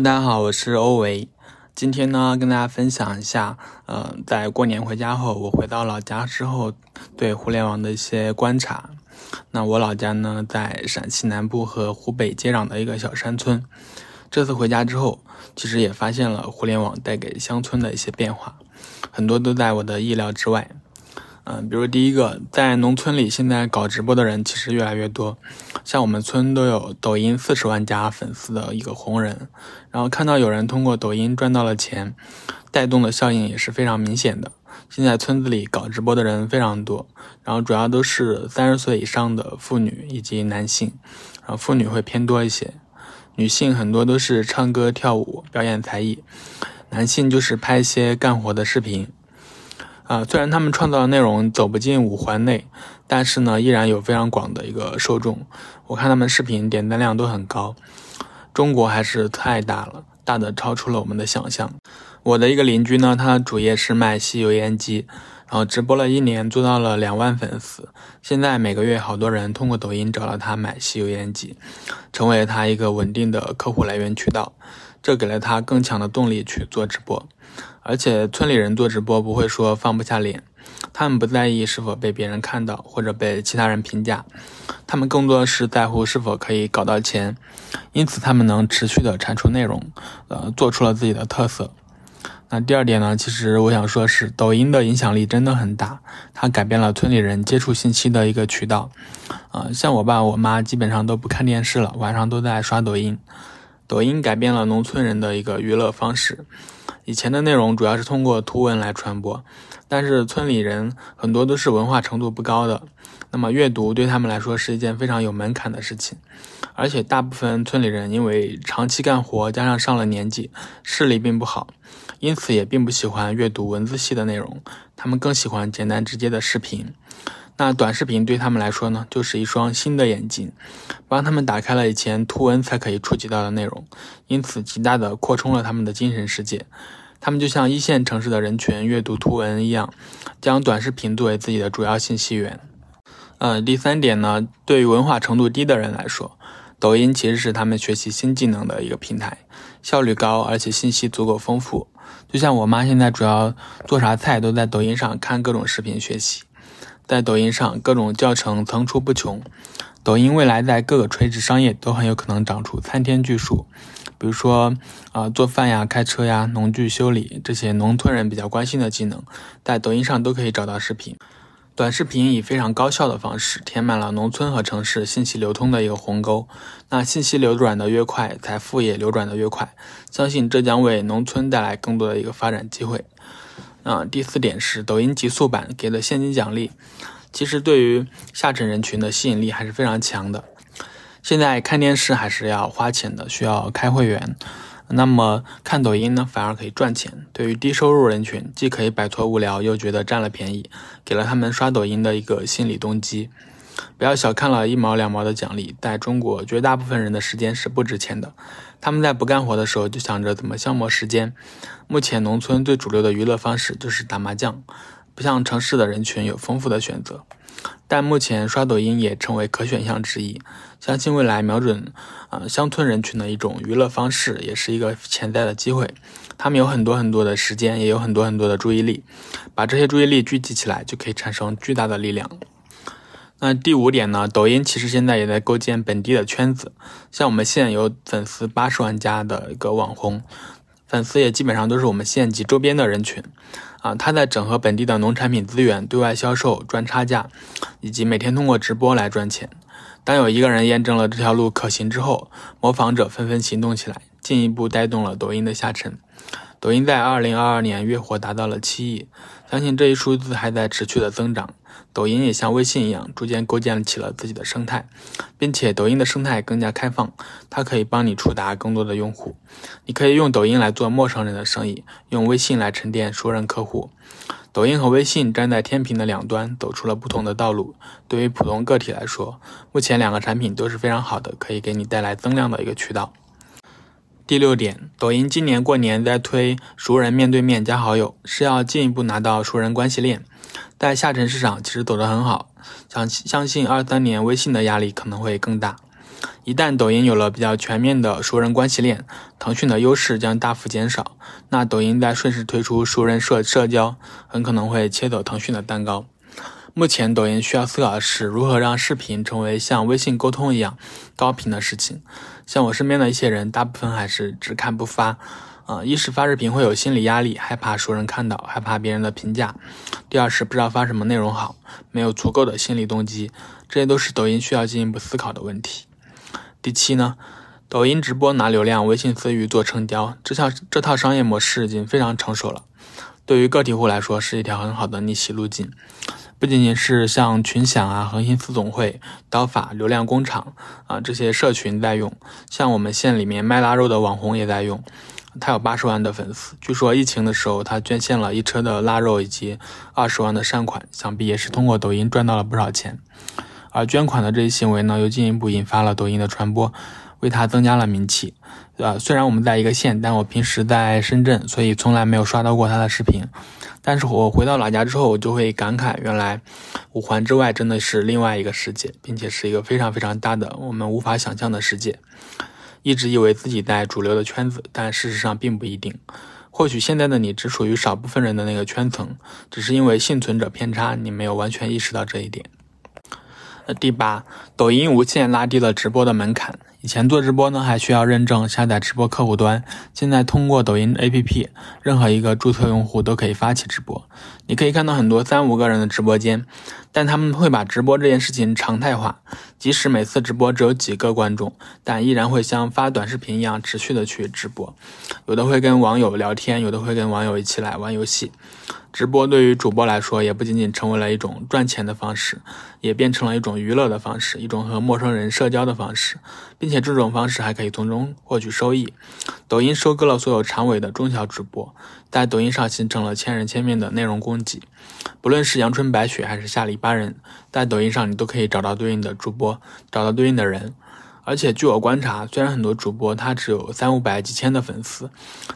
大家好，我是欧维。今天呢，跟大家分享一下，呃，在过年回家后，我回到老家之后，对互联网的一些观察。那我老家呢，在陕西南部和湖北接壤的一个小山村。这次回家之后，其实也发现了互联网带给乡村的一些变化，很多都在我的意料之外。嗯，比如第一个，在农村里，现在搞直播的人其实越来越多。像我们村都有抖音四十万加粉丝的一个红人，然后看到有人通过抖音赚到了钱，带动的效应也是非常明显的。现在村子里搞直播的人非常多，然后主要都是三十岁以上的妇女以及男性，然后妇女会偏多一些，女性很多都是唱歌跳舞表演才艺，男性就是拍一些干活的视频。啊，虽然他们创造的内容走不进五环内，但是呢，依然有非常广的一个受众。我看他们视频点赞量都很高。中国还是太大了，大的超出了我们的想象。我的一个邻居呢，他主业是卖吸油烟机，然后直播了一年，做到了两万粉丝。现在每个月好多人通过抖音找到他买吸油烟机，成为他一个稳定的客户来源渠道。这给了他更强的动力去做直播，而且村里人做直播不会说放不下脸，他们不在意是否被别人看到或者被其他人评价，他们更多的是在乎是否可以搞到钱，因此他们能持续的产出内容，呃，做出了自己的特色。那第二点呢，其实我想说是抖音的影响力真的很大，它改变了村里人接触信息的一个渠道，啊，像我爸我妈基本上都不看电视了，晚上都在刷抖音。抖音改变了农村人的一个娱乐方式。以前的内容主要是通过图文来传播，但是村里人很多都是文化程度不高的，那么阅读对他们来说是一件非常有门槛的事情。而且大部分村里人因为长期干活，加上上了年纪，视力并不好，因此也并不喜欢阅读文字系的内容，他们更喜欢简单直接的视频。那短视频对他们来说呢，就是一双新的眼睛，帮他们打开了以前图文才可以触及到的内容，因此极大的扩充了他们的精神世界。他们就像一线城市的人群阅读图文一样，将短视频作为自己的主要信息源。呃，第三点呢，对于文化程度低的人来说，抖音其实是他们学习新技能的一个平台，效率高，而且信息足够丰富。就像我妈现在主要做啥菜都在抖音上看各种视频学习。在抖音上，各种教程层出不穷。抖音未来在各个垂直商业都很有可能长出参天巨树，比如说，啊，做饭呀、开车呀、农具修理这些农村人比较关心的技能，在抖音上都可以找到视频。短视频以非常高效的方式填满了农村和城市信息流通的一个鸿沟。那信息流转的越快，财富也流转的越快。相信这将为农村带来更多的一个发展机会。啊，第四点是抖音极速版给的现金奖励，其实对于下沉人群的吸引力还是非常强的。现在看电视还是要花钱的，需要开会员。那么看抖音呢，反而可以赚钱。对于低收入人群，既可以摆脱无聊，又觉得占了便宜，给了他们刷抖音的一个心理动机。不要小看了一毛两毛的奖励，在中国绝大部分人的时间是不值钱的。他们在不干活的时候就想着怎么消磨时间。目前农村最主流的娱乐方式就是打麻将，不像城市的人群有丰富的选择。但目前刷抖音也成为可选项之一。相信未来瞄准呃乡村人群的一种娱乐方式，也是一个潜在的机会。他们有很多很多的时间，也有很多很多的注意力，把这些注意力聚集起来，就可以产生巨大的力量。那第五点呢？抖音其实现在也在构建本地的圈子，像我们县有粉丝八十万加的一个网红，粉丝也基本上都是我们县级周边的人群，啊，他在整合本地的农产品资源，对外销售赚差价，以及每天通过直播来赚钱。当有一个人验证了这条路可行之后，模仿者纷纷行动起来，进一步带动了抖音的下沉。抖音在二零二二年月活达到了七亿，相信这一数字还在持续的增长。抖音也像微信一样，逐渐构建起了自己的生态，并且抖音的生态更加开放，它可以帮你触达更多的用户。你可以用抖音来做陌生人的生意，用微信来沉淀熟人客户。抖音和微信站在天平的两端，走出了不同的道路。对于普通个体来说，目前两个产品都是非常好的，可以给你带来增量的一个渠道。第六点，抖音今年过年在推熟人面对面加好友，是要进一步拿到熟人关系链。在下沉市场其实走得很好，相相信二三年微信的压力可能会更大。一旦抖音有了比较全面的熟人关系链，腾讯的优势将大幅减少。那抖音在顺势推出熟人社社交，很可能会切走腾讯的蛋糕。目前，抖音需要思考的是如何让视频成为像微信沟通一样高频的事情。像我身边的一些人，大部分还是只看不发。啊，一是发视频会有心理压力，害怕熟人看到，害怕别人的评价；第二是不知道发什么内容好，没有足够的心理动机。这些都是抖音需要进一步思考的问题。第七呢，抖音直播拿流量，微信私域做成交，这套这套商业模式已经非常成熟了。对于个体户来说，是一条很好的逆袭路径。不仅仅是像群享啊、恒星四总会、刀法、流量工厂啊这些社群在用，像我们县里面卖腊肉的网红也在用。他有八十万的粉丝，据说疫情的时候他捐献了一车的腊肉以及二十万的善款，想必也是通过抖音赚到了不少钱。而捐款的这一行为呢，又进一步引发了抖音的传播，为他增加了名气。呃，虽然我们在一个县，但我平时在深圳，所以从来没有刷到过他的视频。但是我回到老家之后，我就会感慨，原来五环之外真的是另外一个世界，并且是一个非常非常大的我们无法想象的世界。一直以为自己在主流的圈子，但事实上并不一定。或许现在的你只属于少部分人的那个圈层，只是因为幸存者偏差，你没有完全意识到这一点。第八，抖音无限拉低了直播的门槛。以前做直播呢，还需要认证、下载直播客户端。现在通过抖音 APP，任何一个注册用户都可以发起直播。你可以看到很多三五个人的直播间，但他们会把直播这件事情常态化。即使每次直播只有几个观众，但依然会像发短视频一样持续的去直播。有的会跟网友聊天，有的会跟网友一起来玩游戏。直播对于主播来说，也不仅仅成为了一种赚钱的方式，也变成了一种娱乐的方式，一种和陌生人社交的方式，并且这种方式还可以从中获取收益。抖音收割了所有长尾的中小主播，在抖音上形成了千人千面的内容供给。不论是阳春白雪还是下里巴人，在抖音上你都可以找到对应的主播，找到对应的人。而且据我观察，虽然很多主播他只有三五百、几千的粉丝，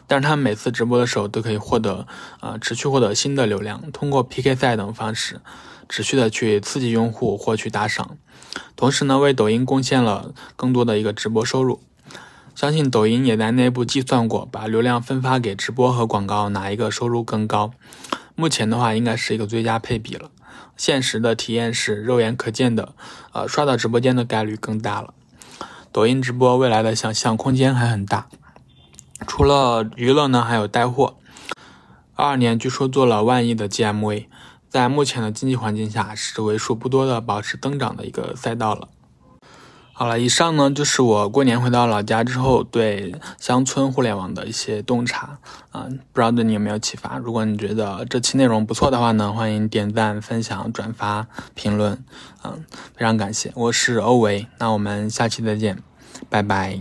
但是他每次直播的时候都可以获得，呃，持续获得新的流量，通过 PK 赛等方式，持续的去刺激用户获取打赏，同时呢，为抖音贡献了更多的一个直播收入。相信抖音也在内部计算过，把流量分发给直播和广告，哪一个收入更高？目前的话，应该是一个最佳配比了。现实的体验是，肉眼可见的，呃，刷到直播间的概率更大了。抖音直播未来的想象空间还很大，除了娱乐呢，还有带货。二二年据说做了万亿的 GMV，在目前的经济环境下，是为数不多的保持增长的一个赛道了。好了，以上呢就是我过年回到老家之后对乡村互联网的一些洞察啊，不知道对你有没有启发？如果你觉得这期内容不错的话呢，欢迎点赞、分享、转发、评论，嗯，非常感谢。我是欧维，那我们下期再见，拜拜。